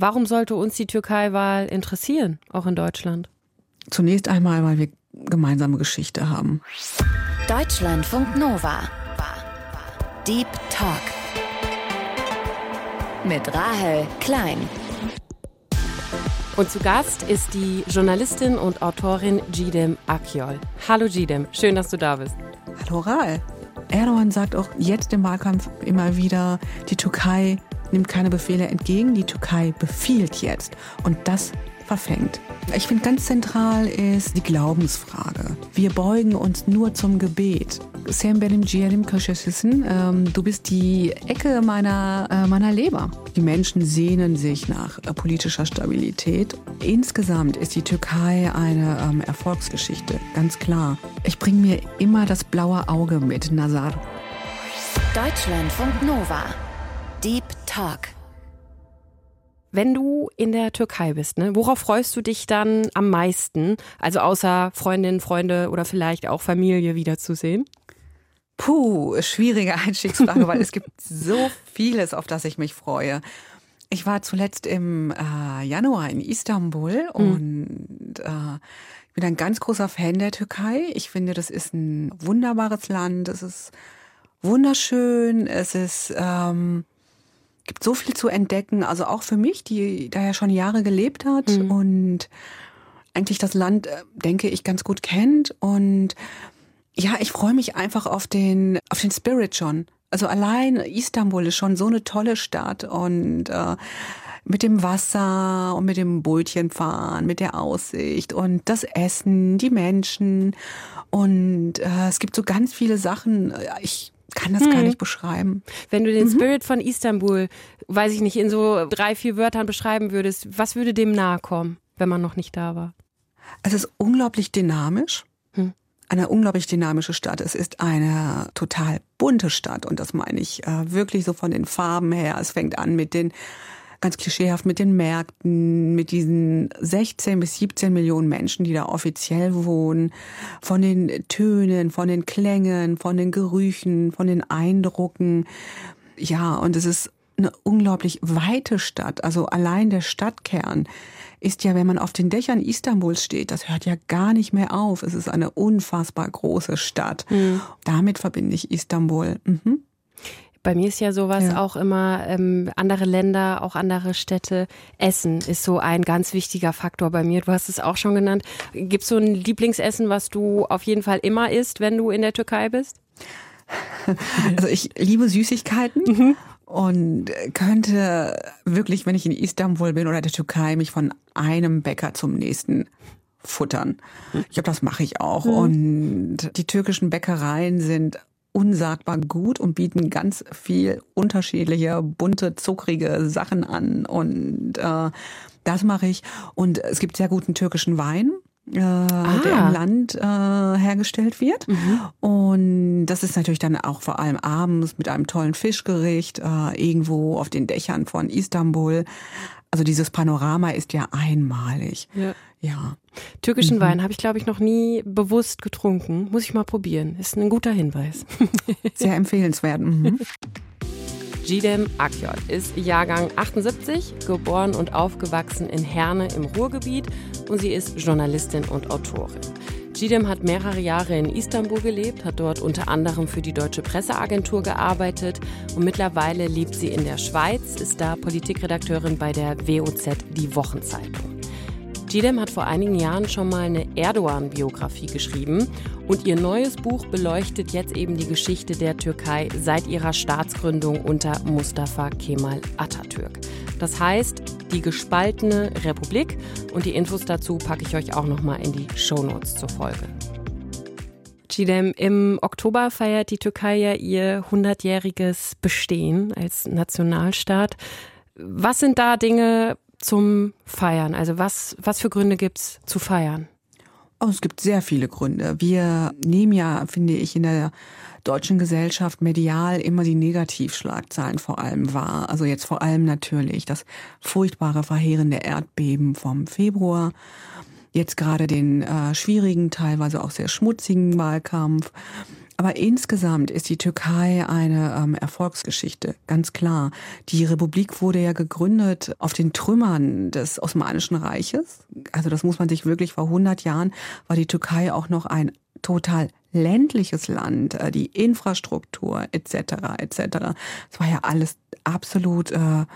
Warum sollte uns die Türkei-Wahl interessieren, auch in Deutschland? Zunächst einmal, weil wir gemeinsame Geschichte haben. Deutschlandfunk Nova. Deep Talk. Mit Rahel Klein. Und zu Gast ist die Journalistin und Autorin Gidem Akyol. Hallo Gidem, schön, dass du da bist. Hallo Rahel. Erdogan sagt auch jetzt im Wahlkampf immer wieder, die Türkei nimmt keine Befehle entgegen, die Türkei befiehlt jetzt. Und das verfängt. Ich finde ganz zentral ist die Glaubensfrage. Wir beugen uns nur zum Gebet. Sam benim köşesisin. Ähm, du bist die Ecke meiner, äh, meiner Leber. Die Menschen sehnen sich nach äh, politischer Stabilität. Insgesamt ist die Türkei eine ähm, Erfolgsgeschichte, ganz klar. Ich bringe mir immer das blaue Auge mit, Nazar. Deutschlandfunk Nova. Deep Talk. Wenn du in der Türkei bist, ne, worauf freust du dich dann am meisten? Also außer Freundinnen, Freunde oder vielleicht auch Familie wiederzusehen? Puh, schwierige Einstiegsfrage, weil es gibt so vieles, auf das ich mich freue. Ich war zuletzt im äh, Januar in Istanbul mhm. und äh, bin ein ganz großer Fan der Türkei. Ich finde, das ist ein wunderbares Land. Es ist wunderschön. Es ist ähm, gibt so viel zu entdecken. Also auch für mich, die da ja schon Jahre gelebt hat mhm. und eigentlich das Land, äh, denke ich, ganz gut kennt. Und ja, ich freue mich einfach auf den, auf den Spirit schon. Also allein Istanbul ist schon so eine tolle Stadt und äh, mit dem Wasser und mit dem Bötchenfahren, mit der Aussicht und das Essen, die Menschen und äh, es gibt so ganz viele Sachen. Ich kann das hm. gar nicht beschreiben. Wenn du den mhm. Spirit von Istanbul, weiß ich nicht, in so drei, vier Wörtern beschreiben würdest, was würde dem nahe kommen, wenn man noch nicht da war? Es ist unglaublich dynamisch. Hm. Eine unglaublich dynamische Stadt. Es ist eine total bunte Stadt und das meine ich äh, wirklich so von den Farben her. Es fängt an mit den ganz klischeehaft mit den Märkten, mit diesen 16 bis 17 Millionen Menschen, die da offiziell wohnen, von den Tönen, von den Klängen, von den Gerüchen, von den Eindrucken. Ja, und es ist eine unglaublich weite Stadt. Also allein der Stadtkern ist ja, wenn man auf den Dächern Istanbuls steht, das hört ja gar nicht mehr auf. Es ist eine unfassbar große Stadt. Mhm. Damit verbinde ich Istanbul. Mhm. Bei mir ist ja sowas ja. auch immer ähm, andere Länder, auch andere Städte. Essen ist so ein ganz wichtiger Faktor bei mir. Du hast es auch schon genannt. Gibt es so ein Lieblingsessen, was du auf jeden Fall immer isst, wenn du in der Türkei bist? Also ich liebe Süßigkeiten. Mhm. Und könnte wirklich, wenn ich in Istanbul bin oder der Türkei, mich von einem Bäcker zum nächsten futtern. Ich glaube, das mache ich auch. Mhm. Und die türkischen Bäckereien sind unsagbar gut und bieten ganz viel unterschiedliche, bunte, zuckrige Sachen an. Und äh, das mache ich. Und es gibt sehr guten türkischen Wein. Äh, ah. der im Land äh, hergestellt wird. Mhm. Und das ist natürlich dann auch vor allem abends mit einem tollen Fischgericht äh, irgendwo auf den Dächern von Istanbul. Also dieses Panorama ist ja einmalig. Ja. Ja. Türkischen mhm. Wein habe ich, glaube ich, noch nie bewusst getrunken. Muss ich mal probieren. Ist ein guter Hinweis. Sehr empfehlenswert. Mhm. Gidem Akyol ist Jahrgang 78, geboren und aufgewachsen in Herne im Ruhrgebiet und sie ist Journalistin und Autorin. Gidem hat mehrere Jahre in Istanbul gelebt, hat dort unter anderem für die Deutsche Presseagentur gearbeitet und mittlerweile lebt sie in der Schweiz, ist da Politikredakteurin bei der WOZ Die Wochenzeitung. Gidem hat vor einigen Jahren schon mal eine Erdogan-Biografie geschrieben und ihr neues Buch beleuchtet jetzt eben die Geschichte der Türkei seit ihrer Staatsgründung unter Mustafa Kemal Atatürk. Das heißt, die gespaltene Republik und die Infos dazu packe ich euch auch nochmal in die Shownotes zur Folge. Gidem, im Oktober feiert die Türkei ja ihr 100-jähriges Bestehen als Nationalstaat. Was sind da Dinge, zum Feiern? Also was, was für Gründe gibt's zu feiern? Oh, es gibt sehr viele Gründe. Wir nehmen ja, finde ich, in der deutschen Gesellschaft medial immer die Negativschlagzeilen vor allem wahr. Also jetzt vor allem natürlich das furchtbare, verheerende Erdbeben vom Februar. Jetzt gerade den äh, schwierigen, teilweise auch sehr schmutzigen Wahlkampf. Aber insgesamt ist die Türkei eine ähm, Erfolgsgeschichte, ganz klar. Die Republik wurde ja gegründet auf den Trümmern des Osmanischen Reiches. Also das muss man sich wirklich vor 100 Jahren war die Türkei auch noch ein total ländliches Land, äh, die Infrastruktur etc. etc. Es war ja alles absolut äh,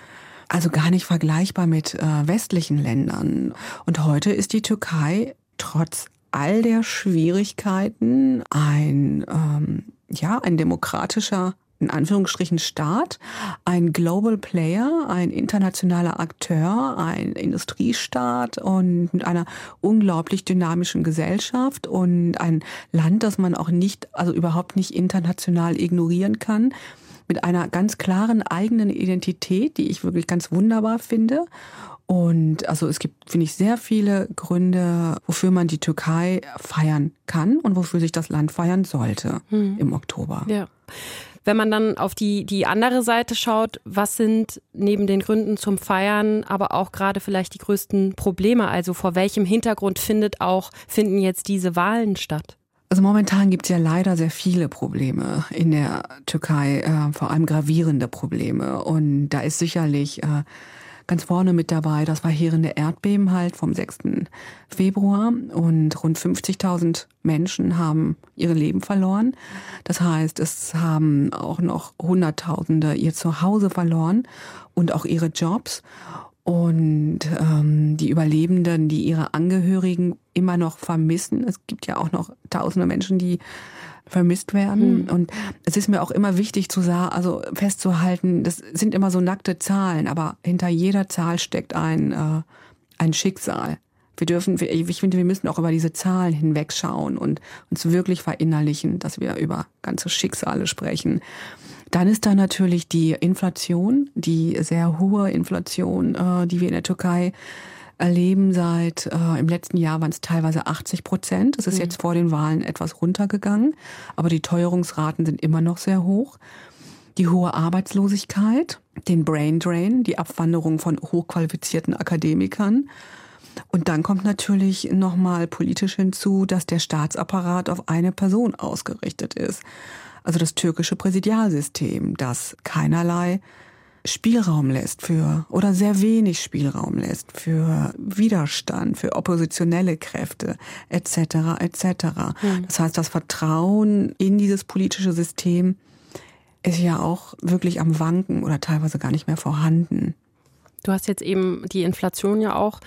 also gar nicht vergleichbar mit äh, westlichen Ländern. Und heute ist die Türkei trotz all der Schwierigkeiten ein, ähm, ja, ein demokratischer in Anführungsstrichen Staat, ein Global Player, ein internationaler Akteur, ein Industriestaat und mit einer unglaublich dynamischen Gesellschaft und ein Land, das man auch nicht, also überhaupt nicht international ignorieren kann, mit einer ganz klaren eigenen Identität, die ich wirklich ganz wunderbar finde und also es gibt, finde ich, sehr viele Gründe, wofür man die Türkei feiern kann und wofür sich das Land feiern sollte hm. im Oktober. Ja. Wenn man dann auf die, die andere Seite schaut, was sind neben den Gründen zum Feiern, aber auch gerade vielleicht die größten Probleme? Also vor welchem Hintergrund findet auch, finden jetzt diese Wahlen statt? Also momentan gibt es ja leider sehr viele Probleme in der Türkei, äh, vor allem gravierende Probleme. Und da ist sicherlich äh, ganz vorne mit dabei das verheerende Erdbeben halt vom 6. Februar und rund 50.000 Menschen haben ihre Leben verloren. Das heißt, es haben auch noch Hunderttausende ihr Zuhause verloren und auch ihre Jobs. Und ähm, die Überlebenden, die ihre Angehörigen immer noch vermissen. Es gibt ja auch noch tausende Menschen, die vermisst werden. Mhm. Und es ist mir auch immer wichtig zu sagen, also festzuhalten, das sind immer so nackte Zahlen, aber hinter jeder Zahl steckt ein, äh, ein Schicksal. Wir dürfen, ich finde, wir müssen auch über diese Zahlen hinwegschauen und uns wirklich verinnerlichen, dass wir über ganze Schicksale sprechen. Dann ist da natürlich die Inflation, die sehr hohe Inflation, äh, die wir in der Türkei erleben seit äh, im letzten Jahr waren es teilweise 80 Prozent. Das ist mhm. jetzt vor den Wahlen etwas runtergegangen, aber die Teuerungsraten sind immer noch sehr hoch. Die hohe Arbeitslosigkeit, den Brain Drain, die Abwanderung von hochqualifizierten Akademikern. Und dann kommt natürlich nochmal politisch hinzu, dass der Staatsapparat auf eine Person ausgerichtet ist. Also das türkische Präsidialsystem, das keinerlei Spielraum lässt für oder sehr wenig Spielraum lässt für Widerstand, für oppositionelle Kräfte etc. etc. Mhm. Das heißt, das Vertrauen in dieses politische System ist ja auch wirklich am Wanken oder teilweise gar nicht mehr vorhanden. Du hast jetzt eben die Inflation ja auch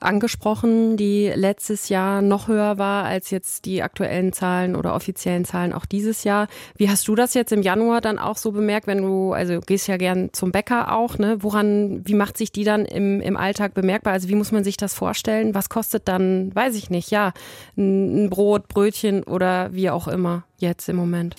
angesprochen, die letztes Jahr noch höher war als jetzt die aktuellen Zahlen oder offiziellen Zahlen auch dieses Jahr. Wie hast du das jetzt im Januar dann auch so bemerkt, wenn du, also gehst ja gern zum Bäcker auch, ne? Woran, wie macht sich die dann im, im Alltag bemerkbar? Also wie muss man sich das vorstellen? Was kostet dann, weiß ich nicht, ja, ein Brot, Brötchen oder wie auch immer jetzt im Moment?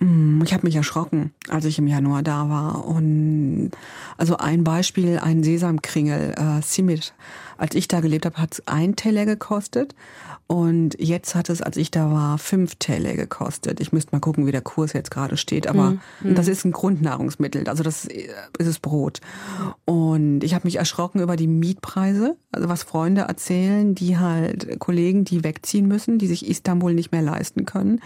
Mm, ich habe mich erschrocken, als ich im Januar da war. Und also ein Beispiel, ein Sesamkringel, äh, Simit. Als ich da gelebt habe, hat es ein Teller gekostet. Und jetzt hat es, als ich da war, fünf Teller gekostet. Ich müsste mal gucken, wie der Kurs jetzt gerade steht. Aber mhm. das ist ein Grundnahrungsmittel. Also das ist es Brot. Und ich habe mich erschrocken über die Mietpreise. Also was Freunde erzählen, die halt Kollegen, die wegziehen müssen, die sich Istanbul nicht mehr leisten können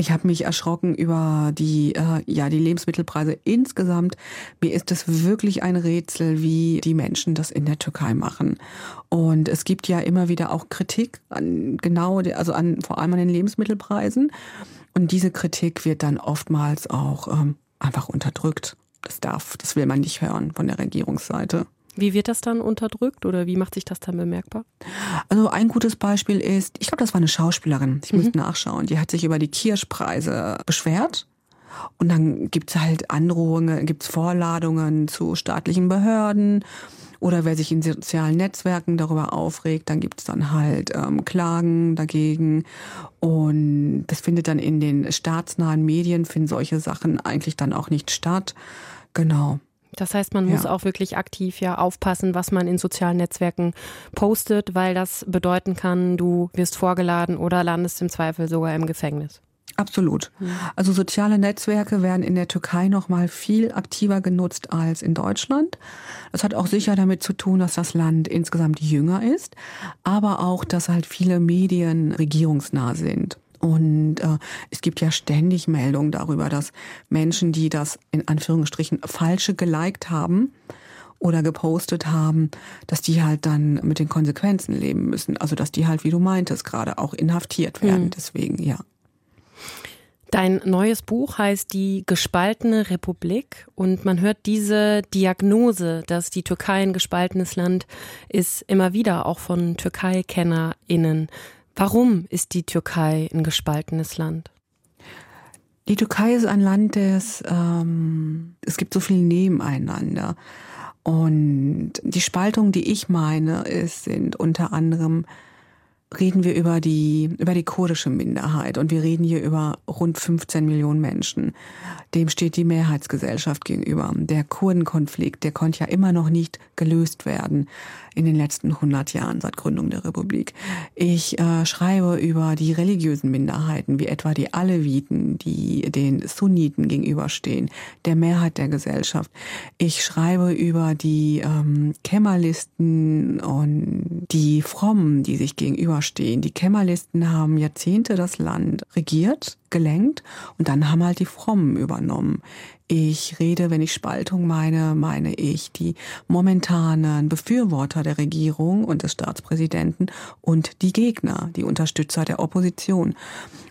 ich habe mich erschrocken über die, äh, ja, die Lebensmittelpreise insgesamt. Mir ist es wirklich ein Rätsel, wie die Menschen das in der Türkei machen. Und es gibt ja immer wieder auch Kritik an genau, also an vor allem an den Lebensmittelpreisen. Und diese Kritik wird dann oftmals auch ähm, einfach unterdrückt. Das darf, das will man nicht hören von der Regierungsseite. Wie wird das dann unterdrückt oder wie macht sich das dann bemerkbar? Also ein gutes Beispiel ist, ich glaube, das war eine Schauspielerin, ich mhm. müsste nachschauen, die hat sich über die Kirschpreise beschwert. Und dann gibt's halt Androhungen, gibt's Vorladungen zu staatlichen Behörden. Oder wer sich in sozialen Netzwerken darüber aufregt, dann gibt's dann halt ähm, Klagen dagegen. Und das findet dann in den staatsnahen Medien, finden solche Sachen eigentlich dann auch nicht statt. Genau. Das heißt, man muss ja. auch wirklich aktiv ja aufpassen, was man in sozialen Netzwerken postet, weil das bedeuten kann, du wirst vorgeladen oder landest im Zweifel sogar im Gefängnis. Absolut. Also soziale Netzwerke werden in der Türkei noch mal viel aktiver genutzt als in Deutschland. Das hat auch sicher damit zu tun, dass das Land insgesamt jünger ist, aber auch, dass halt viele Medien regierungsnah sind. Und äh, es gibt ja ständig Meldungen darüber, dass Menschen, die das in Anführungsstrichen falsche geliked haben oder gepostet haben, dass die halt dann mit den Konsequenzen leben müssen. Also dass die halt, wie du meintest, gerade auch inhaftiert werden. Mhm. Deswegen, ja. Dein neues Buch heißt Die gespaltene Republik und man hört diese Diagnose, dass die Türkei ein gespaltenes Land ist, immer wieder auch von Türkei-KennerInnen. Warum ist die Türkei ein gespaltenes Land? Die Türkei ist ein Land, das ähm, es gibt so viel nebeneinander. Und die Spaltung, die ich meine, ist, sind unter anderem reden wir über die, über die kurdische Minderheit und wir reden hier über rund 15 Millionen Menschen. Dem steht die Mehrheitsgesellschaft gegenüber. Der Kurdenkonflikt, der konnte ja immer noch nicht gelöst werden in den letzten 100 Jahren seit Gründung der Republik. Ich äh, schreibe über die religiösen Minderheiten, wie etwa die Aleviten, die den Sunniten gegenüberstehen, der Mehrheit der Gesellschaft. Ich schreibe über die ähm, Kemalisten und die Frommen, die sich gegenüberstehen. Die Kemalisten haben Jahrzehnte das Land regiert, gelenkt und dann haben halt die Frommen übernommen. Ich rede, wenn ich Spaltung meine, meine ich die momentanen Befürworter der Regierung und des Staatspräsidenten und die Gegner, die Unterstützer der Opposition.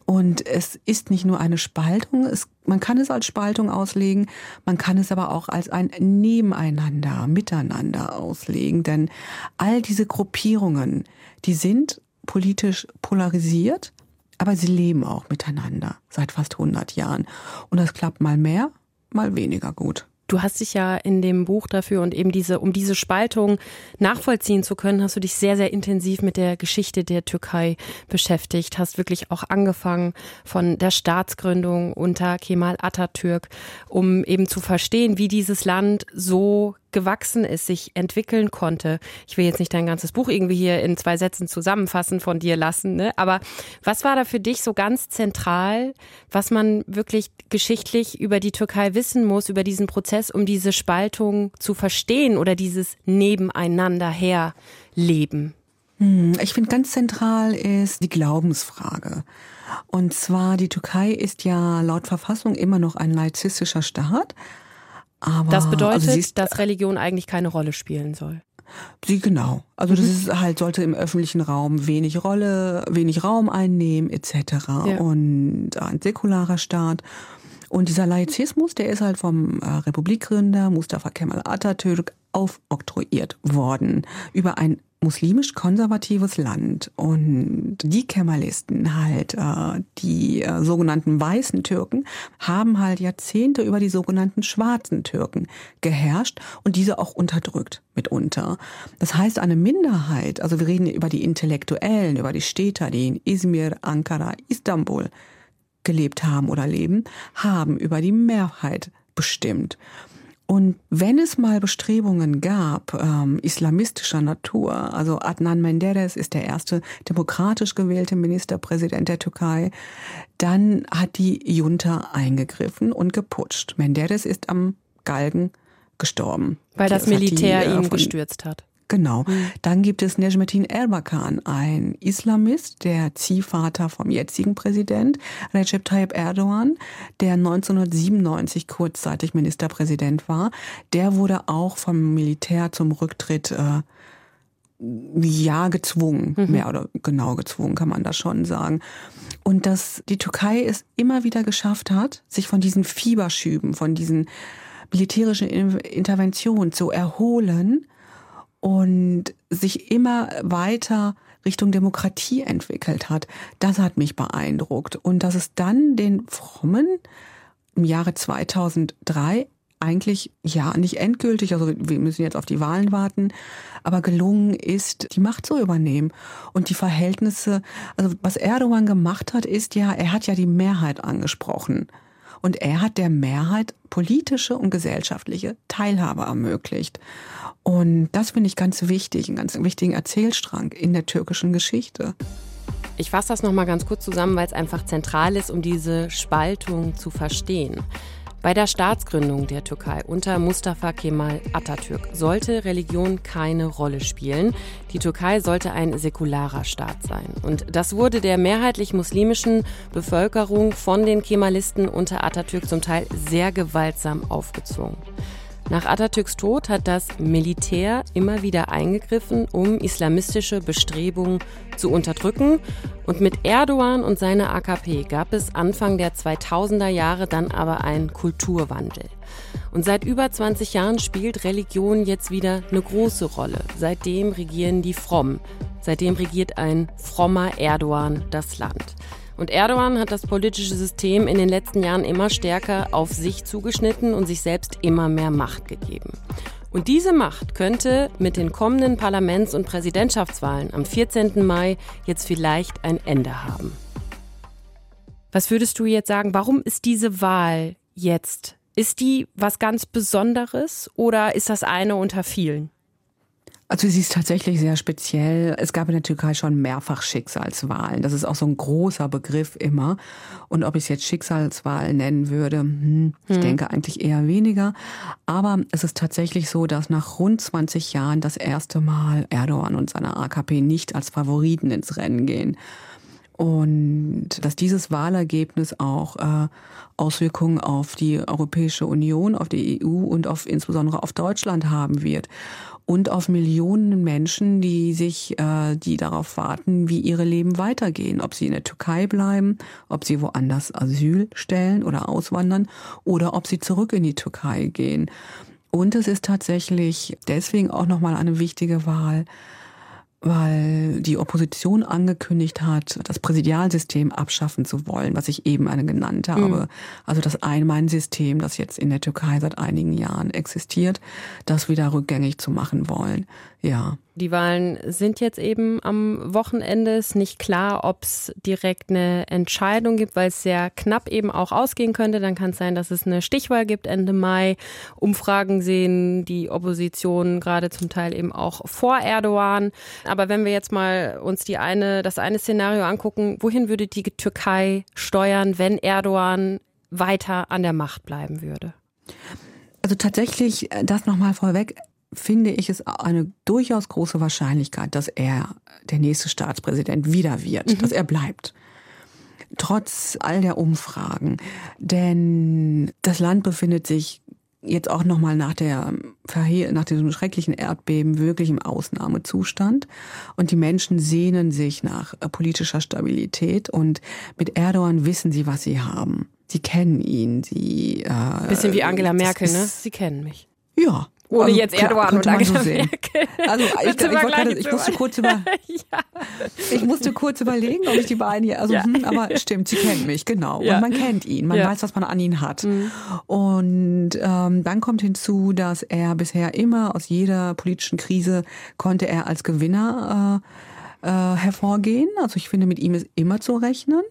Und es ist nicht nur eine Spaltung, es, man kann es als Spaltung auslegen, man kann es aber auch als ein Nebeneinander, Miteinander auslegen, denn all diese Gruppierungen, die sind politisch polarisiert, aber sie leben auch miteinander seit fast 100 Jahren. Und das klappt mal mehr, mal weniger gut. Du hast dich ja in dem Buch dafür und eben diese, um diese Spaltung nachvollziehen zu können, hast du dich sehr, sehr intensiv mit der Geschichte der Türkei beschäftigt, hast wirklich auch angefangen von der Staatsgründung unter Kemal Atatürk, um eben zu verstehen, wie dieses Land so gewachsen ist, sich entwickeln konnte. Ich will jetzt nicht dein ganzes Buch irgendwie hier in zwei Sätzen zusammenfassen von dir lassen, ne? aber was war da für dich so ganz zentral, was man wirklich geschichtlich über die Türkei wissen muss, über diesen Prozess, um diese Spaltung zu verstehen oder dieses Nebeneinander herleben? Hm, ich finde ganz zentral ist die Glaubensfrage. Und zwar, die Türkei ist ja laut Verfassung immer noch ein laizistischer Staat. Aber, das bedeutet, also dass Religion eigentlich keine Rolle spielen soll. Sie genau. Also das mhm. ist halt sollte im öffentlichen Raum wenig Rolle, wenig Raum einnehmen etc. Ja. Und ein säkularer Staat. Und dieser Laizismus, der ist halt vom äh, Republikgründer Mustafa Kemal Atatürk aufoktroyiert worden über ein muslimisch-konservatives Land und die Kemalisten halt, äh, die äh, sogenannten weißen Türken, haben halt Jahrzehnte über die sogenannten schwarzen Türken geherrscht und diese auch unterdrückt mitunter. Das heißt, eine Minderheit, also wir reden über die Intellektuellen, über die Städter, die in Izmir, Ankara, Istanbul gelebt haben oder leben, haben über die Mehrheit bestimmt. Und wenn es mal Bestrebungen gab, ähm, islamistischer Natur, also Adnan Menderes ist der erste demokratisch gewählte Ministerpräsident der Türkei, dann hat die Junta eingegriffen und geputscht. Menderes ist am Galgen gestorben. Weil das Militär die, äh, ihn gestürzt hat. Genau. Mhm. Dann gibt es Nejmetin Erbakan, ein Islamist, der Ziehvater vom jetzigen Präsident Recep Tayyip Erdogan, der 1997 kurzzeitig Ministerpräsident war. Der wurde auch vom Militär zum Rücktritt äh, ja gezwungen, mhm. mehr oder genau gezwungen kann man das schon sagen. Und dass die Türkei es immer wieder geschafft hat, sich von diesen Fieberschüben, von diesen militärischen Interventionen zu erholen und sich immer weiter Richtung Demokratie entwickelt hat. Das hat mich beeindruckt. Und dass es dann den Frommen im Jahre 2003 eigentlich ja nicht endgültig, also wir müssen jetzt auf die Wahlen warten, aber gelungen ist, die Macht zu übernehmen und die Verhältnisse, also was Erdogan gemacht hat, ist ja, er hat ja die Mehrheit angesprochen. Und er hat der Mehrheit politische und gesellschaftliche Teilhabe ermöglicht. Und das finde ich ganz wichtig, einen ganz wichtigen Erzählstrang in der türkischen Geschichte. Ich fasse das nochmal ganz kurz zusammen, weil es einfach zentral ist, um diese Spaltung zu verstehen. Bei der Staatsgründung der Türkei unter Mustafa Kemal Atatürk sollte Religion keine Rolle spielen. Die Türkei sollte ein säkularer Staat sein. Und das wurde der mehrheitlich muslimischen Bevölkerung von den Kemalisten unter Atatürk zum Teil sehr gewaltsam aufgezwungen. Nach Atatürks Tod hat das Militär immer wieder eingegriffen, um islamistische Bestrebungen zu unterdrücken. Und mit Erdogan und seiner AKP gab es Anfang der 2000er Jahre dann aber einen Kulturwandel. Und seit über 20 Jahren spielt Religion jetzt wieder eine große Rolle. Seitdem regieren die Frommen. Seitdem regiert ein frommer Erdogan das Land. Und Erdogan hat das politische System in den letzten Jahren immer stärker auf sich zugeschnitten und sich selbst immer mehr Macht gegeben. Und diese Macht könnte mit den kommenden Parlaments- und Präsidentschaftswahlen am 14. Mai jetzt vielleicht ein Ende haben. Was würdest du jetzt sagen, warum ist diese Wahl jetzt? Ist die was ganz Besonderes oder ist das eine unter vielen? Also sie ist tatsächlich sehr speziell. Es gab in der Türkei schon mehrfach Schicksalswahlen. Das ist auch so ein großer Begriff immer. Und ob ich es jetzt Schicksalswahl nennen würde, hm, ich hm. denke eigentlich eher weniger. Aber es ist tatsächlich so, dass nach rund 20 Jahren das erste Mal Erdogan und seine AKP nicht als Favoriten ins Rennen gehen. Und dass dieses Wahlergebnis auch äh, Auswirkungen auf die Europäische Union, auf die EU und auf insbesondere auf Deutschland haben wird und auf Millionen Menschen, die sich, äh, die darauf warten, wie ihre Leben weitergehen, ob sie in der Türkei bleiben, ob sie woanders Asyl stellen oder auswandern oder ob sie zurück in die Türkei gehen. Und es ist tatsächlich deswegen auch nochmal eine wichtige Wahl, weil die Opposition angekündigt hat, das Präsidialsystem abschaffen zu wollen, was ich eben eine genannt habe. Mhm. Also das Einmann-System, das jetzt in der Türkei seit einigen Jahren existiert, das wieder rückgängig zu machen wollen. Ja. Die Wahlen sind jetzt eben am Wochenende. Es ist nicht klar, ob es direkt eine Entscheidung gibt, weil es sehr knapp eben auch ausgehen könnte. Dann kann es sein, dass es eine Stichwahl gibt Ende Mai. Umfragen sehen die Opposition gerade zum Teil eben auch vor Erdogan. Aber wenn wir jetzt mal uns die eine, das eine Szenario angucken, wohin würde die Türkei steuern, wenn Erdogan weiter an der Macht bleiben würde? Also tatsächlich, äh, das nochmal vorweg, finde ich es eine durchaus große Wahrscheinlichkeit, dass er der nächste Staatspräsident wieder wird, mhm. dass er bleibt. Trotz all der Umfragen. Denn das Land befindet sich jetzt auch nochmal nach der nach diesem schrecklichen Erdbeben wirklich im Ausnahmezustand und die Menschen sehnen sich nach äh, politischer Stabilität und mit Erdogan wissen sie, was sie haben. Sie kennen ihn, sie äh, bisschen wie Angela Merkel, ne? Sie kennen mich. Ja, ohne also, jetzt Erdogan und Angela so Merkel. Also ich, ich, ich, ich musste kurz über, ja. ich musste kurz überlegen, ob ich die beiden hier, also, ja. hm, aber stimmt, sie kennen mich, genau. Ja. Und man kennt ihn, man weiß, was man an ihn hat. Mhm. Und ähm, dann kommt hinzu, dass er bisher immer aus jeder politischen Krise konnte er als Gewinner äh, äh, hervorgehen. Also ich finde, mit ihm ist immer zu rechnen.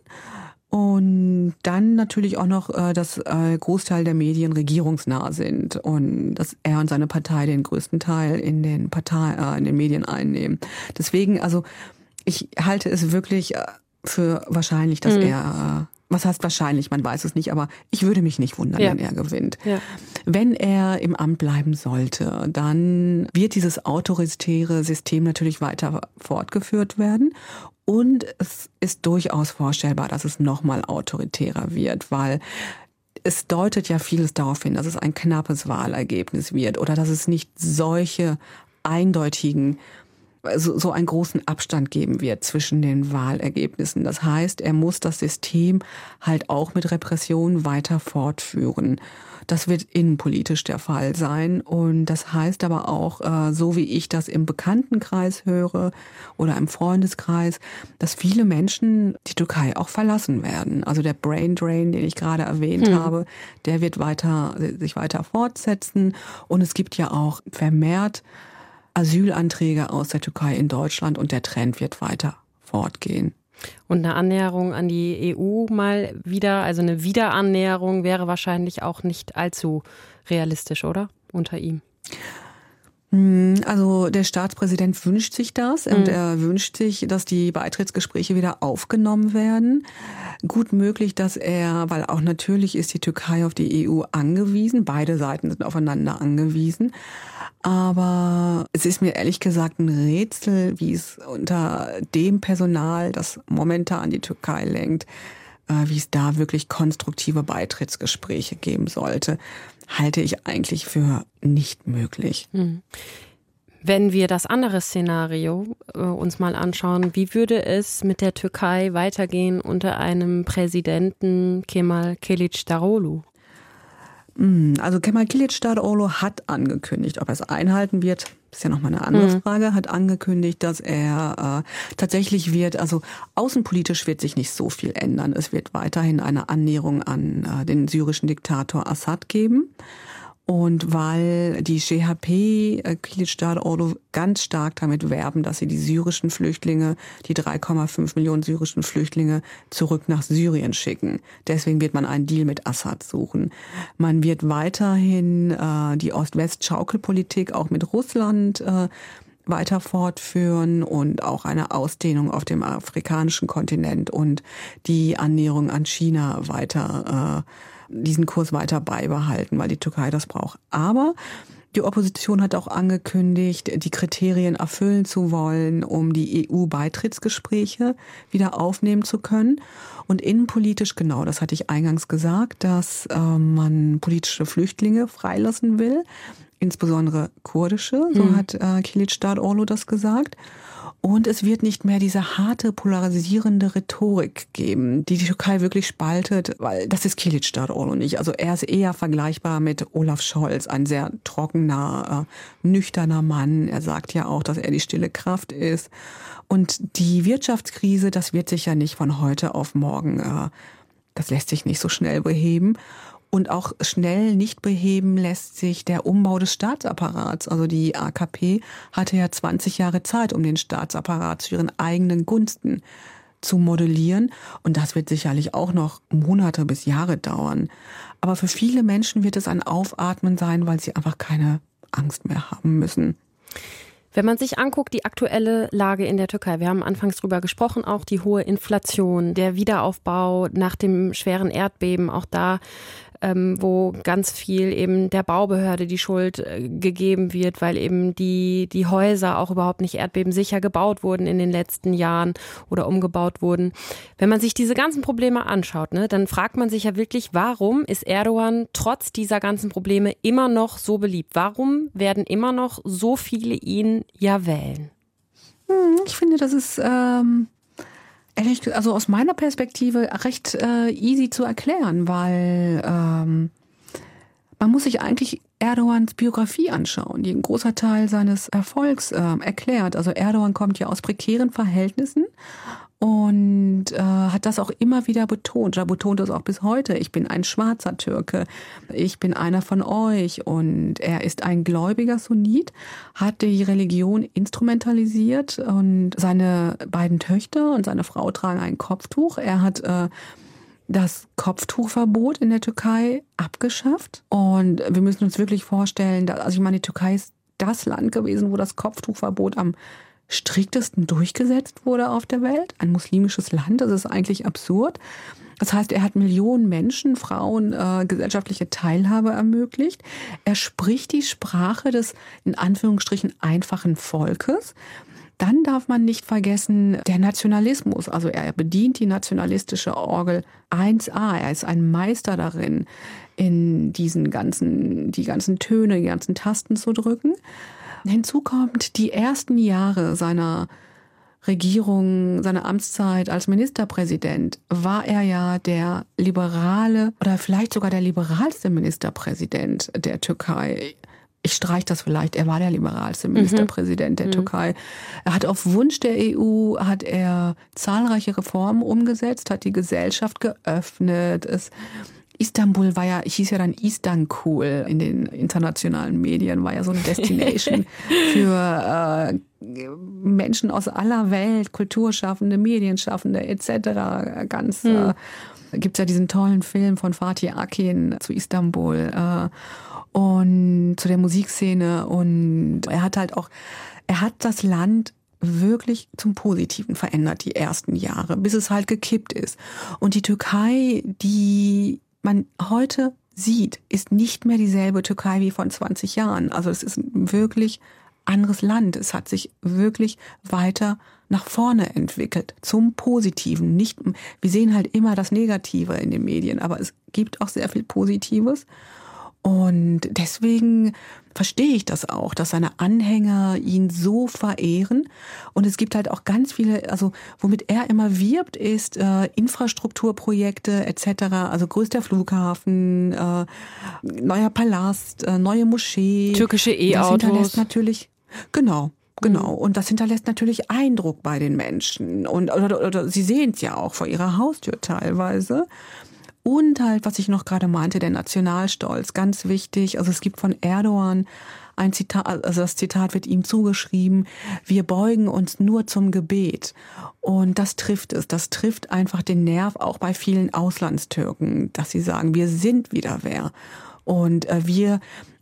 Und dann natürlich auch noch, äh, dass äh, Großteil der Medien regierungsnah sind und dass er und seine Partei den größten Teil in den Partei, äh, in den Medien einnehmen. Deswegen, also ich halte es wirklich für wahrscheinlich, dass mhm. er was heißt wahrscheinlich, man weiß es nicht, aber ich würde mich nicht wundern, ja. wenn er gewinnt. Ja. Wenn er im Amt bleiben sollte, dann wird dieses autoritäre System natürlich weiter fortgeführt werden und es ist durchaus vorstellbar, dass es nochmal autoritärer wird, weil es deutet ja vieles darauf hin, dass es ein knappes Wahlergebnis wird oder dass es nicht solche eindeutigen so, so einen großen Abstand geben wird zwischen den Wahlergebnissen. Das heißt, er muss das System halt auch mit Repression weiter fortführen. Das wird innenpolitisch der Fall sein. Und das heißt aber auch, äh, so wie ich das im Bekanntenkreis höre oder im Freundeskreis, dass viele Menschen die Türkei auch verlassen werden. Also der Brain Drain, den ich gerade erwähnt hm. habe, der wird weiter, sich weiter fortsetzen. Und es gibt ja auch vermehrt Asylanträge aus der Türkei in Deutschland und der Trend wird weiter fortgehen. Und eine Annäherung an die EU mal wieder, also eine Wiederannäherung wäre wahrscheinlich auch nicht allzu realistisch, oder? Unter ihm. Hm, also der Staatspräsident wünscht sich das und mhm. er wünscht sich, dass die Beitrittsgespräche wieder aufgenommen werden. Gut möglich, dass er, weil auch natürlich ist die Türkei auf die EU angewiesen, beide Seiten sind aufeinander angewiesen. Aber es ist mir ehrlich gesagt ein Rätsel, wie es unter dem Personal, das momentan die Türkei lenkt, äh, wie es da wirklich konstruktive Beitrittsgespräche geben sollte halte ich eigentlich für nicht möglich. Hm. Wenn wir das andere Szenario äh, uns mal anschauen, wie würde es mit der Türkei weitergehen unter einem Präsidenten Kemal Kılıçdaroğlu? Hm, also Kemal Kılıçdaroğlu hat angekündigt, ob er es einhalten wird, ist ja nochmal eine andere mhm. Frage, hat angekündigt, dass er äh, tatsächlich wird, also außenpolitisch wird sich nicht so viel ändern. Es wird weiterhin eine Annäherung an äh, den syrischen Diktator Assad geben. Und weil die GHP, äh, Kilicdar Ordo, ganz stark damit werben, dass sie die syrischen Flüchtlinge, die 3,5 Millionen syrischen Flüchtlinge zurück nach Syrien schicken. Deswegen wird man einen Deal mit Assad suchen. Man wird weiterhin äh, die Ost-West-Schaukelpolitik auch mit Russland äh, weiter fortführen und auch eine Ausdehnung auf dem afrikanischen Kontinent und die Annäherung an China weiter äh, diesen Kurs weiter beibehalten, weil die Türkei das braucht. Aber die Opposition hat auch angekündigt, die Kriterien erfüllen zu wollen, um die EU-Beitrittsgespräche wieder aufnehmen zu können. Und innenpolitisch, genau, das hatte ich eingangs gesagt, dass äh, man politische Flüchtlinge freilassen will, insbesondere kurdische, so mhm. hat äh, Kilic Orlo das gesagt. Und es wird nicht mehr diese harte, polarisierende Rhetorik geben, die die Türkei wirklich spaltet, weil das ist Kilic Darolo nicht. Also er ist eher vergleichbar mit Olaf Scholz, ein sehr trockener, äh, nüchterner Mann. Er sagt ja auch, dass er die stille Kraft ist. Und die Wirtschaftskrise, das wird sich ja nicht von heute auf morgen, äh, das lässt sich nicht so schnell beheben. Und auch schnell nicht beheben lässt sich der Umbau des Staatsapparats. Also die AKP hatte ja 20 Jahre Zeit, um den Staatsapparat zu ihren eigenen Gunsten zu modellieren. Und das wird sicherlich auch noch Monate bis Jahre dauern. Aber für viele Menschen wird es ein Aufatmen sein, weil sie einfach keine Angst mehr haben müssen. Wenn man sich anguckt, die aktuelle Lage in der Türkei, wir haben anfangs drüber gesprochen, auch die hohe Inflation, der Wiederaufbau nach dem schweren Erdbeben, auch da ähm, wo ganz viel eben der Baubehörde die Schuld äh, gegeben wird, weil eben die, die Häuser auch überhaupt nicht erdbebensicher gebaut wurden in den letzten Jahren oder umgebaut wurden. Wenn man sich diese ganzen Probleme anschaut, ne, dann fragt man sich ja wirklich, warum ist Erdogan trotz dieser ganzen Probleme immer noch so beliebt? Warum werden immer noch so viele ihn ja wählen? Hm, ich finde, das ist ähm, ehrlich, also aus meiner Perspektive recht äh, easy zu erklären, weil ähm, man muss sich eigentlich Erdogans Biografie anschauen, die ein großer Teil seines Erfolgs äh, erklärt. Also Erdogan kommt ja aus prekären Verhältnissen und äh, hat das auch immer wieder betont. Er betont das auch bis heute. Ich bin ein schwarzer Türke. Ich bin einer von euch. Und er ist ein gläubiger Sunnit, hat die Religion instrumentalisiert und seine beiden Töchter und seine Frau tragen ein Kopftuch. Er hat äh, das Kopftuchverbot in der Türkei abgeschafft. Und wir müssen uns wirklich vorstellen, dass, also ich meine, die Türkei ist das Land gewesen, wo das Kopftuchverbot am striktesten durchgesetzt wurde auf der Welt. Ein muslimisches Land, das ist eigentlich absurd. Das heißt, er hat Millionen Menschen, Frauen äh, gesellschaftliche Teilhabe ermöglicht. Er spricht die Sprache des in Anführungsstrichen einfachen Volkes. Dann darf man nicht vergessen, der Nationalismus. Also er bedient die nationalistische Orgel 1a. Er ist ein Meister darin, in diesen ganzen, die ganzen Töne, die ganzen Tasten zu drücken. Hinzu kommt, die ersten Jahre seiner Regierung, seiner Amtszeit als Ministerpräsident war er ja der liberale oder vielleicht sogar der liberalste Ministerpräsident der Türkei. Ich streiche das vielleicht, er war der liberalste Ministerpräsident mhm. der mhm. Türkei. Er hat auf Wunsch der EU, hat er zahlreiche Reformen umgesetzt, hat die Gesellschaft geöffnet. Es Istanbul war ja, hieß ja dann Istanbul in den internationalen Medien, war ja so eine Destination für äh, Menschen aus aller Welt, Kulturschaffende, Medienschaffende etc. Ganz hm. äh, gibt ja diesen tollen Film von Fatih Akin zu Istanbul. Äh, und zu der Musikszene und er hat halt auch, er hat das Land wirklich zum Positiven verändert, die ersten Jahre, bis es halt gekippt ist. Und die Türkei, die man heute sieht, ist nicht mehr dieselbe Türkei wie vor 20 Jahren. Also es ist wirklich anderes Land. Es hat sich wirklich weiter nach vorne entwickelt, zum Positiven. Nicht, wir sehen halt immer das Negative in den Medien, aber es gibt auch sehr viel Positives. Und deswegen verstehe ich das auch, dass seine Anhänger ihn so verehren. Und es gibt halt auch ganz viele, also womit er immer wirbt, ist äh, Infrastrukturprojekte etc. Also größter Flughafen, äh, neuer Palast, äh, neue Moschee. Türkische E-Autos. Das hinterlässt natürlich, genau. Genau, mhm. und das hinterlässt natürlich Eindruck bei den Menschen. Und oder, oder sie sehen es ja auch vor ihrer Haustür teilweise. Und halt, was ich noch gerade meinte, der Nationalstolz, ganz wichtig. Also es gibt von Erdogan ein Zitat, also das Zitat wird ihm zugeschrieben, wir beugen uns nur zum Gebet. Und das trifft es. Das trifft einfach den Nerv auch bei vielen Auslandstürken, dass sie sagen, wir sind wieder wer. Und äh, wir,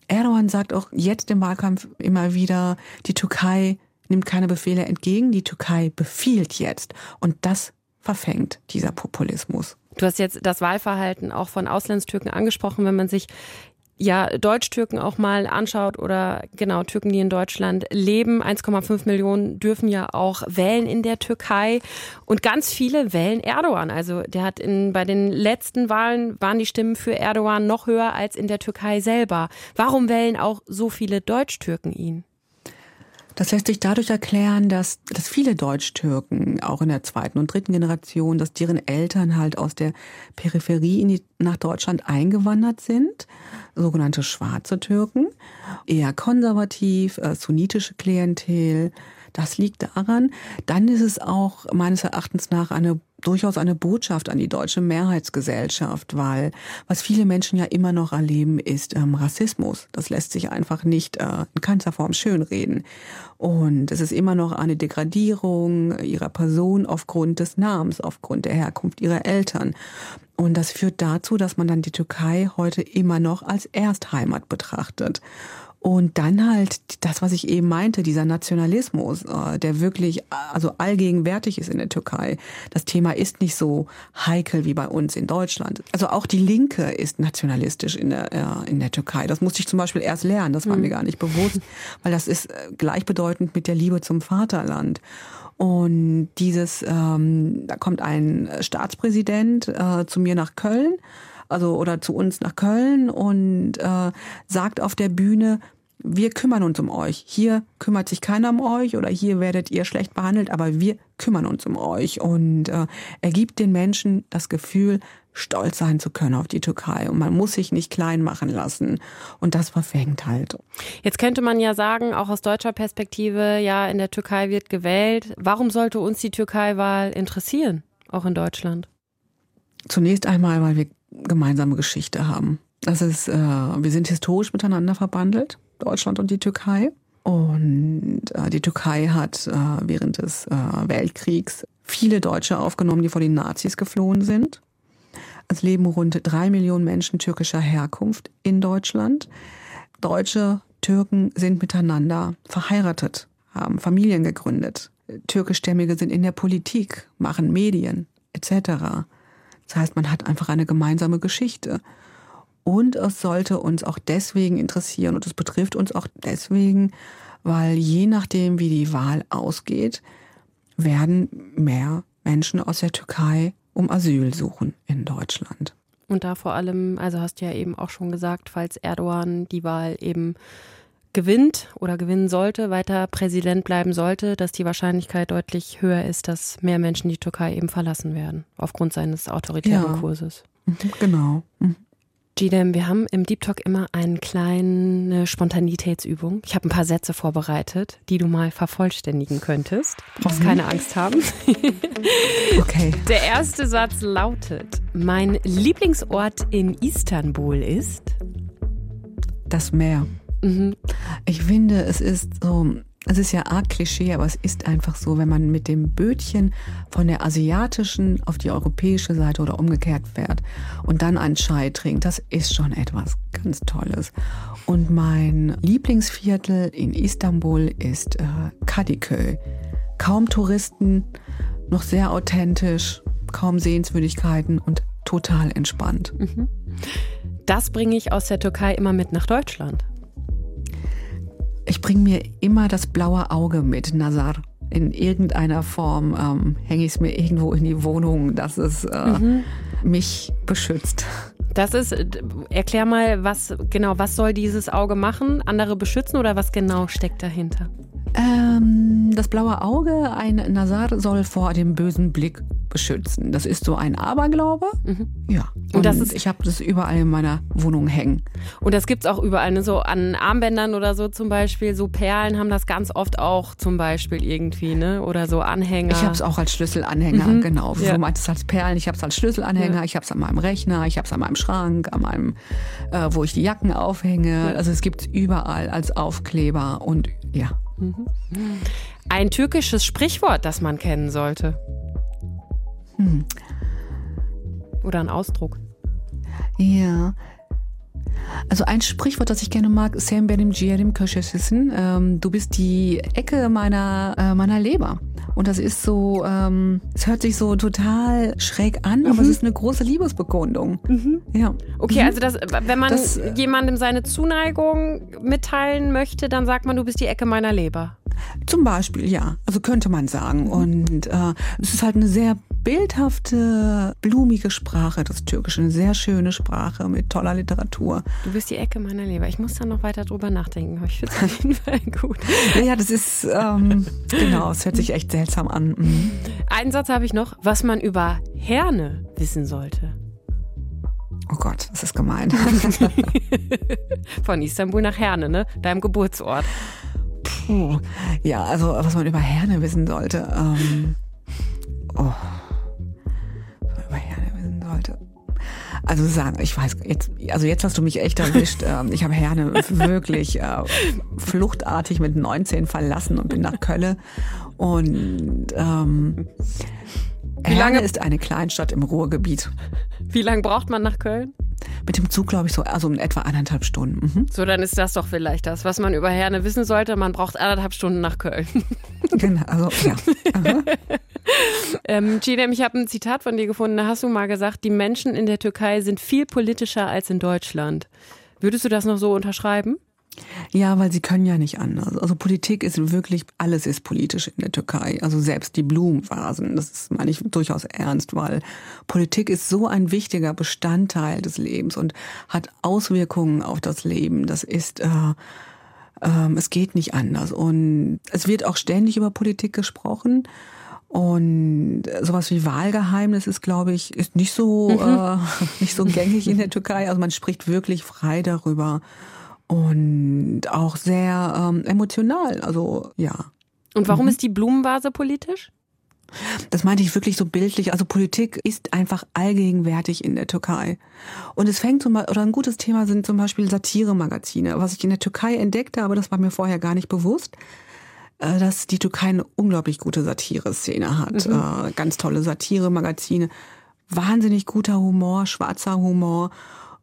Erdogan sagt auch jetzt im Wahlkampf immer wieder, die Türkei nimmt keine Befehle entgegen, die Türkei befiehlt jetzt. Und das verfängt dieser Populismus. Du hast jetzt das Wahlverhalten auch von Auslandstürken angesprochen, wenn man sich ja, Deutsch-Türken auch mal anschaut oder genau, Türken, die in Deutschland leben. 1,5 Millionen dürfen ja auch wählen in der Türkei und ganz viele wählen Erdogan. Also der hat in, bei den letzten Wahlen waren die Stimmen für Erdogan noch höher als in der Türkei selber. Warum wählen auch so viele Deutsch-Türken ihn? Das lässt sich dadurch erklären, dass, dass viele Deutsch-Türken, auch in der zweiten und dritten Generation, dass deren Eltern halt aus der Peripherie die, nach Deutschland eingewandert sind, sogenannte schwarze Türken, eher konservativ, äh, sunnitische Klientel. Das liegt daran. Dann ist es auch meines Erachtens nach eine durchaus eine Botschaft an die deutsche Mehrheitsgesellschaft, weil was viele Menschen ja immer noch erleben, ist ähm, Rassismus. Das lässt sich einfach nicht äh, in keinster Form schönreden. Und es ist immer noch eine Degradierung ihrer Person aufgrund des Namens, aufgrund der Herkunft ihrer Eltern. Und das führt dazu, dass man dann die Türkei heute immer noch als Erstheimat betrachtet. Und dann halt das, was ich eben meinte, dieser Nationalismus, äh, der wirklich also allgegenwärtig ist in der Türkei. Das Thema ist nicht so heikel wie bei uns in Deutschland. Also auch die Linke ist nationalistisch in der, äh, in der Türkei. Das musste ich zum Beispiel erst lernen, das war mhm. mir gar nicht bewusst, weil das ist äh, gleichbedeutend mit der Liebe zum Vaterland. Und dieses, ähm, da kommt ein Staatspräsident äh, zu mir nach Köln also oder zu uns nach Köln und äh, sagt auf der Bühne, wir kümmern uns um euch. Hier kümmert sich keiner um euch oder hier werdet ihr schlecht behandelt, aber wir kümmern uns um euch. Und äh, er gibt den Menschen das Gefühl, stolz sein zu können auf die Türkei. Und man muss sich nicht klein machen lassen. Und das verfängt halt. Jetzt könnte man ja sagen, auch aus deutscher Perspektive, ja, in der Türkei wird gewählt. Warum sollte uns die Türkei-Wahl interessieren, auch in Deutschland? Zunächst einmal, weil wir gemeinsame Geschichte haben. Das ist, äh, wir sind historisch miteinander verbandelt. Deutschland und die Türkei. Und äh, die Türkei hat äh, während des äh, Weltkriegs viele Deutsche aufgenommen, die vor den Nazis geflohen sind. Es leben rund drei Millionen Menschen türkischer Herkunft in Deutschland. Deutsche Türken sind miteinander verheiratet, haben Familien gegründet. Türkischstämmige sind in der Politik, machen Medien etc. Das heißt, man hat einfach eine gemeinsame Geschichte. Und es sollte uns auch deswegen interessieren und es betrifft uns auch deswegen, weil je nachdem, wie die Wahl ausgeht, werden mehr Menschen aus der Türkei um Asyl suchen in Deutschland. Und da vor allem, also hast du ja eben auch schon gesagt, falls Erdogan die Wahl eben gewinnt oder gewinnen sollte, weiter Präsident bleiben sollte, dass die Wahrscheinlichkeit deutlich höher ist, dass mehr Menschen die Türkei eben verlassen werden, aufgrund seines autoritären ja. Kurses. Mhm, genau. Gidem, wir haben im Deep Talk immer eine kleine Spontanitätsübung. Ich habe ein paar Sätze vorbereitet, die du mal vervollständigen könntest. Du brauchst mhm. keine Angst haben. okay. Der erste Satz lautet: Mein Lieblingsort in Istanbul ist das Meer. Mhm. Ich finde, es ist so Es ist ja arg Klischee, aber es ist einfach so, wenn man mit dem Bötchen von der asiatischen auf die europäische Seite oder umgekehrt fährt und dann einen Chai trinkt, das ist schon etwas ganz Tolles. Und mein Lieblingsviertel in Istanbul ist äh, Kadıköy. Kaum Touristen, noch sehr authentisch, kaum Sehenswürdigkeiten und total entspannt. Mhm. Das bringe ich aus der Türkei immer mit nach Deutschland. Ich bringe mir immer das blaue Auge mit, Nazar. In irgendeiner Form ähm, hänge ich es mir irgendwo in die Wohnung, dass es äh, mhm. mich beschützt. Das ist, erklär mal, was genau, was soll dieses Auge machen? Andere beschützen oder was genau steckt dahinter? Ähm, das blaue Auge, ein Nazar, soll vor dem bösen Blick beschützen. Das ist so ein Aberglaube. Mhm. Ja. Und, und das ist, ich habe das überall in meiner Wohnung hängen. Und das gibt es auch überall, ne? so an Armbändern oder so zum Beispiel. So Perlen haben das ganz oft auch zum Beispiel irgendwie, ne? Oder so Anhänger. Ich habe es auch als Schlüsselanhänger, mhm. genau. Ja. Du meinst es als Perlen, ich habe es als Schlüsselanhänger, ja. ich habe es an meinem Rechner, ich habe es an meinem Schrank, an meinem, äh, wo ich die Jacken aufhänge. Ja. Also es gibt es überall als Aufkleber und ja. Mhm. Ein türkisches Sprichwort, das man kennen sollte. Hm. Oder ein Ausdruck. Ja. Also ein Sprichwort, das ich gerne mag, Sen benim ciğerim köşesisin. Ähm, du bist die Ecke meiner, äh, meiner Leber. Und das ist so, ähm, es hört sich so total schräg an, mhm. aber es ist eine große Liebesbekundung. Mhm. Ja. Okay, mhm. also das, wenn man das, äh, jemandem seine Zuneigung mitteilen möchte, dann sagt man, du bist die Ecke meiner Leber. Zum Beispiel, ja. Also könnte man sagen. Und äh, es ist halt eine sehr bildhafte, blumige Sprache, das Türkische. Eine sehr schöne Sprache mit toller Literatur. Du bist die Ecke meiner Leber. Ich muss da noch weiter drüber nachdenken. Aber ich finde es auf jeden Fall gut. Ja, das ist, ähm, genau, es hört sich echt seltsam an. Mhm. Einen Satz habe ich noch, was man über Herne wissen sollte. Oh Gott, das ist gemein. Von Istanbul nach Herne, ne? Deinem Geburtsort. Puh. Ja, also was man über Herne wissen sollte. Ähm, oh sollte. Also sagen, ich weiß jetzt, also jetzt hast du mich echt erwischt. Ähm, ich habe Herne wirklich äh, fluchtartig mit 19 verlassen und bin nach Köln. Und ähm, Wie lange ist eine Kleinstadt im Ruhrgebiet. Wie lange braucht man nach Köln? Mit dem Zug, glaube ich, so also in etwa anderthalb Stunden. Mhm. So, dann ist das doch vielleicht das, was man über Herne wissen sollte. Man braucht anderthalb Stunden nach Köln. Genau, also ja. ähm, Cinem, ich habe ein Zitat von dir gefunden. Da hast du mal gesagt, die Menschen in der Türkei sind viel politischer als in Deutschland. Würdest du das noch so unterschreiben? Ja, weil sie können ja nicht anders. Also Politik ist wirklich, alles ist politisch in der Türkei. Also selbst die Blumenvasen, das ist, meine ich durchaus ernst, weil Politik ist so ein wichtiger Bestandteil des Lebens und hat Auswirkungen auf das Leben. Das ist, äh, äh, es geht nicht anders. Und es wird auch ständig über Politik gesprochen. Und sowas wie Wahlgeheimnis ist, glaube ich, ist nicht so, mhm. äh, nicht so gängig in der Türkei. Also man spricht wirklich frei darüber und auch sehr ähm, emotional. Also ja. Und warum mhm. ist die Blumenvase politisch? Das meinte ich wirklich so bildlich. Also Politik ist einfach allgegenwärtig in der Türkei. Und es fängt zum Beispiel, oder ein gutes Thema sind zum Beispiel Satire-Magazine, was ich in der Türkei entdeckte, aber das war mir vorher gar nicht bewusst, äh, dass die Türkei eine unglaublich gute Satire-Szene hat. Mhm. Äh, ganz tolle Satire-Magazine, wahnsinnig guter Humor, schwarzer Humor.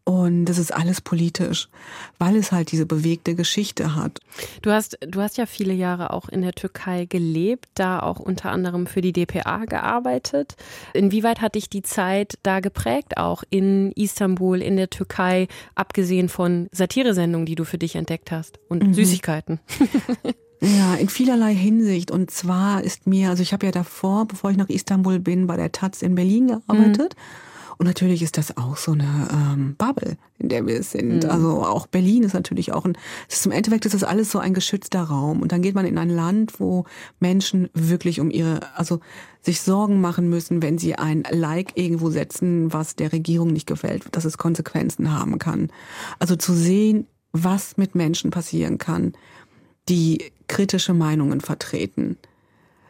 Und das ist alles politisch, weil es halt diese bewegte Geschichte hat. Du hast, du hast ja viele Jahre auch in der Türkei gelebt, da auch unter anderem für die DPA gearbeitet. Inwieweit hat dich die Zeit da geprägt, auch in Istanbul, in der Türkei, abgesehen von Satiresendungen, die du für dich entdeckt hast und mhm. Süßigkeiten? Ja, in vielerlei Hinsicht. Und zwar ist mir, also ich habe ja davor, bevor ich nach Istanbul bin, bei der Taz in Berlin gearbeitet. Mhm. Und natürlich ist das auch so eine ähm, Bubble, in der wir sind. Mhm. Also auch Berlin ist natürlich auch ein, ist im Endeffekt ist das alles so ein geschützter Raum. Und dann geht man in ein Land, wo Menschen wirklich um ihre, also sich Sorgen machen müssen, wenn sie ein Like irgendwo setzen, was der Regierung nicht gefällt, dass es Konsequenzen haben kann. Also zu sehen, was mit Menschen passieren kann, die kritische Meinungen vertreten.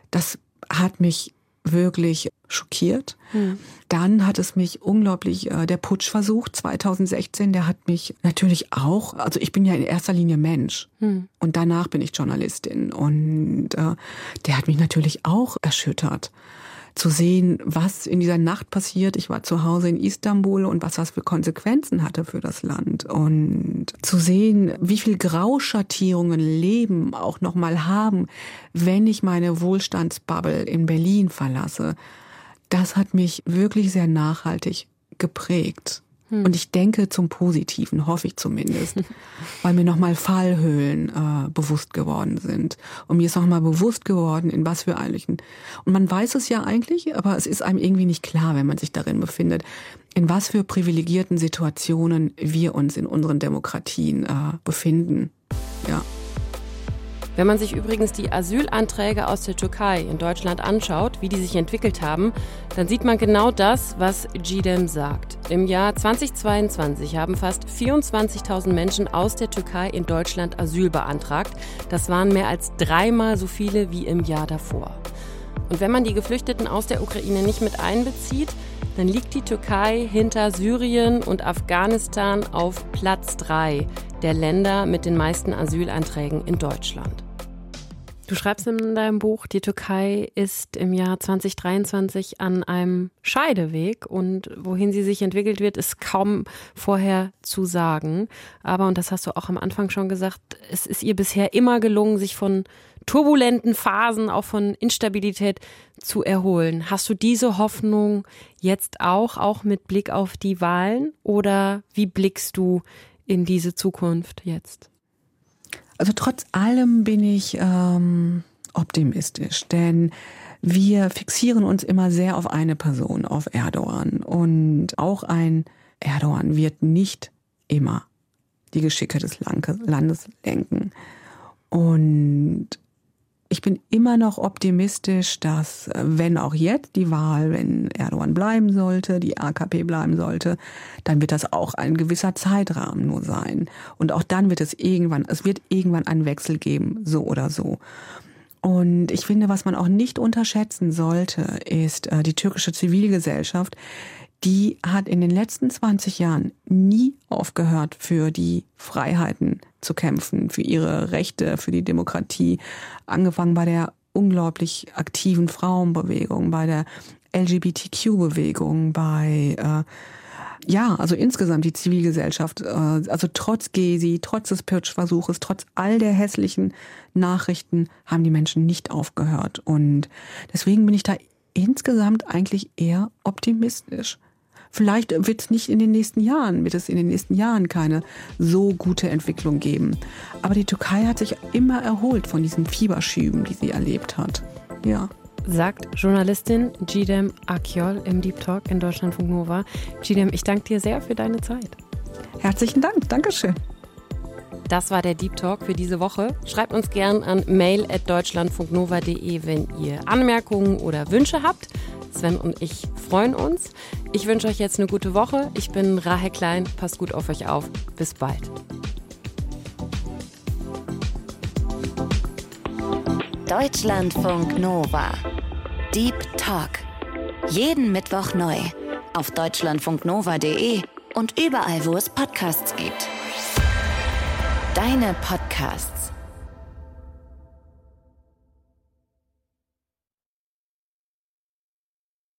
Das hat mich wirklich schockiert. Hm. Dann hat es mich unglaublich, äh, der Putschversuch 2016, der hat mich natürlich auch, also ich bin ja in erster Linie Mensch hm. und danach bin ich Journalistin und äh, der hat mich natürlich auch erschüttert zu sehen, was in dieser Nacht passiert. Ich war zu Hause in Istanbul und was das für Konsequenzen hatte für das Land. Und zu sehen, wie viel Grauschattierungen Leben auch nochmal haben, wenn ich meine Wohlstandsbubble in Berlin verlasse. Das hat mich wirklich sehr nachhaltig geprägt. Hm. Und ich denke zum Positiven, hoffe ich zumindest, weil mir nochmal Fallhöhlen äh, bewusst geworden sind. Und mir ist nochmal bewusst geworden, in was für eigentlich, und man weiß es ja eigentlich, aber es ist einem irgendwie nicht klar, wenn man sich darin befindet, in was für privilegierten Situationen wir uns in unseren Demokratien äh, befinden. Ja. Wenn man sich übrigens die Asylanträge aus der Türkei in Deutschland anschaut, wie die sich entwickelt haben, dann sieht man genau das, was GDEM sagt. Im Jahr 2022 haben fast 24.000 Menschen aus der Türkei in Deutschland Asyl beantragt. Das waren mehr als dreimal so viele wie im Jahr davor. Und wenn man die Geflüchteten aus der Ukraine nicht mit einbezieht, dann liegt die Türkei hinter Syrien und Afghanistan auf Platz 3 der Länder mit den meisten Asylanträgen in Deutschland. Du schreibst in deinem Buch, die Türkei ist im Jahr 2023 an einem Scheideweg und wohin sie sich entwickelt wird, ist kaum vorher zu sagen. Aber, und das hast du auch am Anfang schon gesagt, es ist ihr bisher immer gelungen, sich von turbulenten Phasen, auch von Instabilität zu erholen. Hast du diese Hoffnung jetzt auch, auch mit Blick auf die Wahlen oder wie blickst du in diese Zukunft jetzt? Also trotz allem bin ich ähm, optimistisch, denn wir fixieren uns immer sehr auf eine Person, auf Erdogan. Und auch ein Erdogan wird nicht immer die Geschicke des Landes lenken. Und ich bin immer noch optimistisch, dass äh, wenn auch jetzt die Wahl, wenn Erdogan bleiben sollte, die AKP bleiben sollte, dann wird das auch ein gewisser Zeitrahmen nur sein. Und auch dann wird es irgendwann, es wird irgendwann einen Wechsel geben, so oder so. Und ich finde, was man auch nicht unterschätzen sollte, ist äh, die türkische Zivilgesellschaft, die hat in den letzten 20 Jahren nie aufgehört, für die Freiheiten zu kämpfen, für ihre Rechte, für die Demokratie. Angefangen bei der unglaublich aktiven Frauenbewegung, bei der LGBTQ-Bewegung, bei äh, ja, also insgesamt die Zivilgesellschaft, äh, also trotz Gesi, trotz des Putschversuches, trotz all der hässlichen Nachrichten haben die Menschen nicht aufgehört. Und deswegen bin ich da insgesamt eigentlich eher optimistisch. Vielleicht wird es nicht in den nächsten Jahren, wird es in den nächsten Jahren keine so gute Entwicklung geben. Aber die Türkei hat sich immer erholt von diesen Fieberschüben, die sie erlebt hat. Ja. Sagt Journalistin Gidem Akyol im Deep Talk in Deutschlandfunk Nova. Gidem, ich danke dir sehr für deine Zeit. Herzlichen Dank. Dankeschön. Das war der Deep Talk für diese Woche. Schreibt uns gern an mail.deutschlandfunknova.de, wenn ihr Anmerkungen oder Wünsche habt. Sven und ich freuen uns. Ich wünsche euch jetzt eine gute Woche. Ich bin Rahel Klein. Passt gut auf euch auf. Bis bald. Deutschlandfunk Nova. Deep Talk. Jeden Mittwoch neu. Auf deutschlandfunknova.de und überall, wo es Podcasts gibt. Deine Podcasts.